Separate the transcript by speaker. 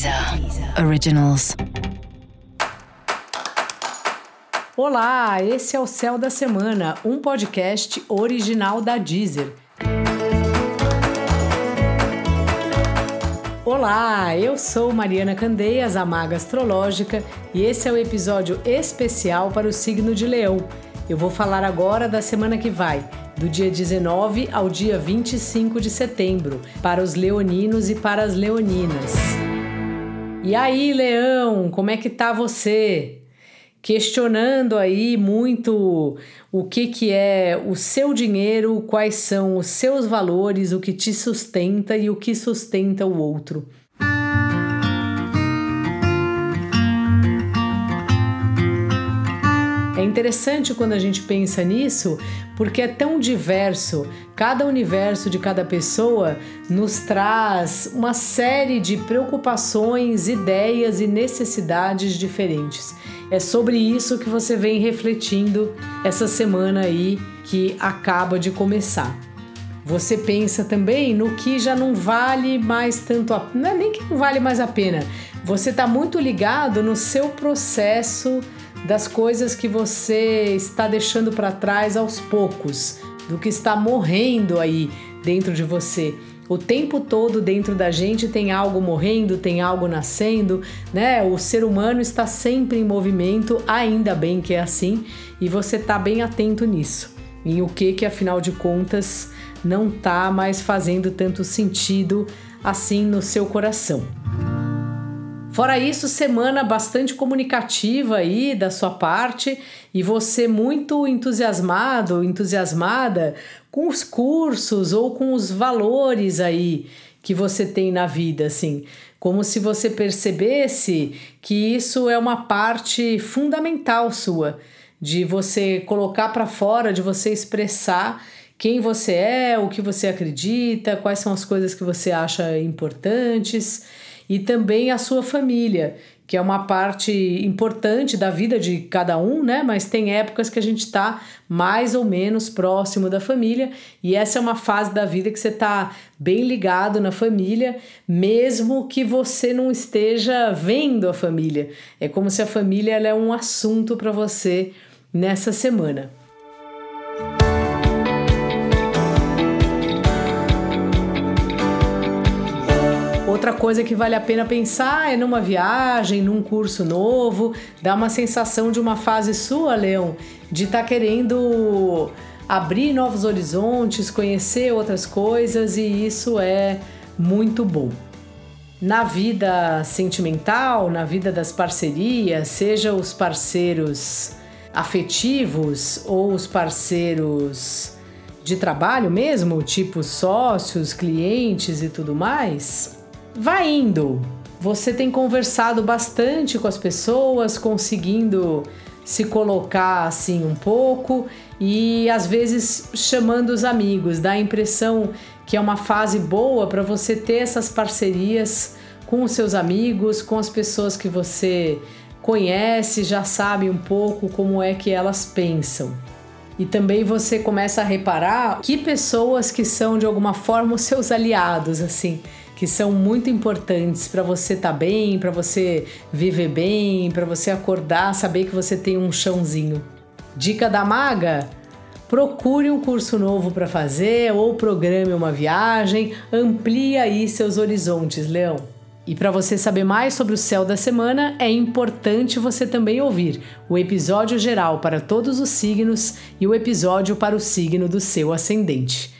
Speaker 1: Deezer Originals.
Speaker 2: Olá, esse é o Céu da Semana, um podcast original da Deezer. Olá, eu sou Mariana Candeias, a Maga Astrológica, e esse é o episódio especial para o signo de Leão. Eu vou falar agora da semana que vai, do dia 19 ao dia 25 de setembro, para os leoninos e para as leoninas. E aí, Leão, como é que tá você? Questionando aí muito o que que é o seu dinheiro, quais são os seus valores, o que te sustenta e o que sustenta o outro. É interessante quando a gente pensa nisso, porque é tão diverso. Cada universo de cada pessoa nos traz uma série de preocupações, ideias e necessidades diferentes. É sobre isso que você vem refletindo essa semana aí que acaba de começar. Você pensa também no que já não vale mais tanto a não é nem que não vale mais a pena. Você está muito ligado no seu processo das coisas que você está deixando para trás aos poucos, do que está morrendo aí dentro de você. O tempo todo dentro da gente tem algo morrendo, tem algo nascendo, né? O ser humano está sempre em movimento, ainda bem que é assim, e você está bem atento nisso. Em o que que afinal de contas não está mais fazendo tanto sentido assim no seu coração. Fora isso, semana bastante comunicativa aí da sua parte. E você muito entusiasmado, entusiasmada com os cursos ou com os valores aí que você tem na vida, assim, como se você percebesse que isso é uma parte fundamental sua, de você colocar para fora, de você expressar quem você é, o que você acredita, quais são as coisas que você acha importantes e também a sua família, que é uma parte importante da vida de cada um, né? Mas tem épocas que a gente está mais ou menos próximo da família, e essa é uma fase da vida que você está bem ligado na família, mesmo que você não esteja vendo a família. É como se a família é um assunto para você nessa semana. Outra coisa que vale a pena pensar é numa viagem, num curso novo, dá uma sensação de uma fase sua, Leão, de estar tá querendo abrir novos horizontes, conhecer outras coisas e isso é muito bom. Na vida sentimental, na vida das parcerias, seja os parceiros afetivos ou os parceiros de trabalho mesmo, tipo sócios, clientes e tudo mais, vai indo. Você tem conversado bastante com as pessoas, conseguindo se colocar assim um pouco e às vezes chamando os amigos. Dá a impressão que é uma fase boa para você ter essas parcerias com os seus amigos, com as pessoas que você conhece, já sabe um pouco como é que elas pensam. E também você começa a reparar que pessoas que são de alguma forma os seus aliados, assim, que são muito importantes para você estar tá bem, para você viver bem, para você acordar, saber que você tem um chãozinho. Dica da maga: procure um curso novo para fazer ou programe uma viagem, amplie aí seus horizontes, Leão. E para você saber mais sobre o céu da semana, é importante você também ouvir o episódio geral para todos os signos e o episódio para o signo do seu ascendente.